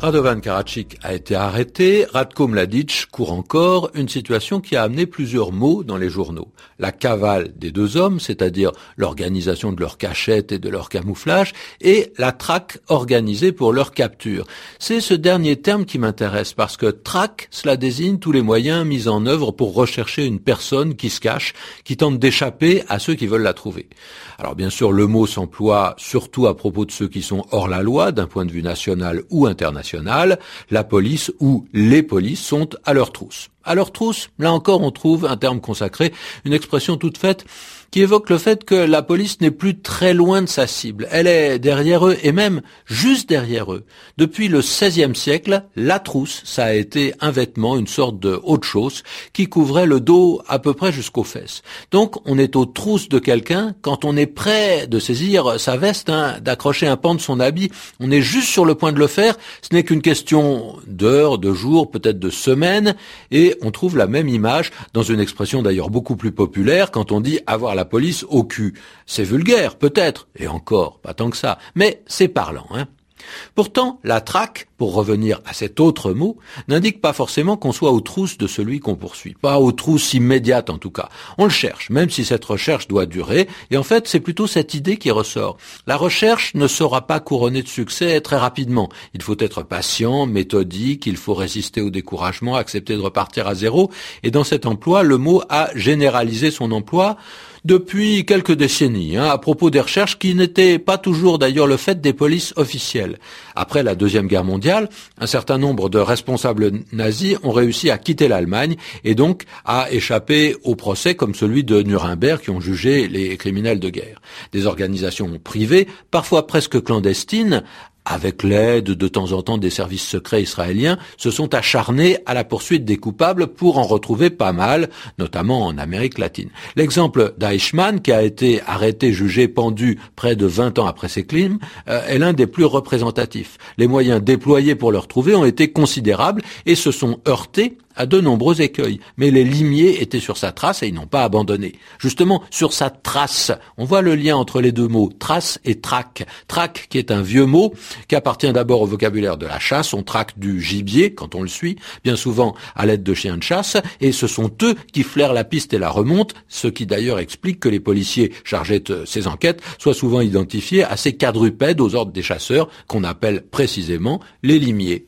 Radovan Karadzic a été arrêté, Radko Mladic court encore, une situation qui a amené plusieurs mots dans les journaux. La cavale des deux hommes, c'est-à-dire l'organisation de leur cachette et de leur camouflage, et la traque organisée pour leur capture. C'est ce dernier terme qui m'intéresse parce que traque, cela désigne tous les moyens mis en œuvre pour rechercher une personne qui se cache, qui tente d'échapper à ceux qui veulent la trouver. Alors bien sûr, le mot s'emploie surtout à propos de ceux qui sont hors la loi d'un point de vue national ou international la police ou les polices sont à leur trousse. À leur trousse, là encore on trouve un terme consacré, une expression toute faite qui évoque le fait que la police n'est plus très loin de sa cible. Elle est derrière eux et même juste derrière eux. Depuis le XVIe siècle, la trousse, ça a été un vêtement, une sorte de haute chose qui couvrait le dos à peu près jusqu'aux fesses. Donc on est aux trousses de quelqu'un quand on est prêt de saisir sa veste, hein, d'accrocher un pan de son habit. On est juste sur le point de le faire. Ce n'est qu'une question d'heures, de jours, peut-être de semaines. On trouve la même image dans une expression d'ailleurs beaucoup plus populaire quand on dit avoir la police au cul. C'est vulgaire, peut-être, et encore, pas tant que ça, mais c'est parlant. Hein. Pourtant, la traque, pour revenir à cet autre mot, n'indique pas forcément qu'on soit aux trousses de celui qu'on poursuit. Pas aux trousses immédiates en tout cas. On le cherche, même si cette recherche doit durer, et en fait c'est plutôt cette idée qui ressort. La recherche ne sera pas couronnée de succès très rapidement. Il faut être patient, méthodique, il faut résister au découragement, accepter de repartir à zéro, et dans cet emploi, le mot a généralisé son emploi depuis quelques décennies, hein, à propos des recherches qui n'étaient pas toujours d'ailleurs le fait des polices officielles. Après la Deuxième Guerre mondiale, un certain nombre de responsables nazis ont réussi à quitter l'Allemagne et donc à échapper au procès comme celui de Nuremberg qui ont jugé les criminels de guerre. Des organisations privées, parfois presque clandestines, avec l'aide de temps en temps des services secrets israéliens, se sont acharnés à la poursuite des coupables pour en retrouver pas mal, notamment en Amérique latine. L'exemple d'Eichmann, qui a été arrêté, jugé, pendu près de 20 ans après ses crimes, euh, est l'un des plus représentatifs. Les moyens déployés pour le retrouver ont été considérables et se sont heurtés à de nombreux écueils, mais les limiers étaient sur sa trace et ils n'ont pas abandonné. Justement, sur sa trace, on voit le lien entre les deux mots, trace et traque. Traque qui est un vieux mot qui appartient d'abord au vocabulaire de la chasse, on traque du gibier quand on le suit, bien souvent à l'aide de chiens de chasse, et ce sont eux qui flairent la piste et la remontent, ce qui d'ailleurs explique que les policiers chargés de ces enquêtes soient souvent identifiés à ces quadrupèdes aux ordres des chasseurs qu'on appelle précisément les limiers.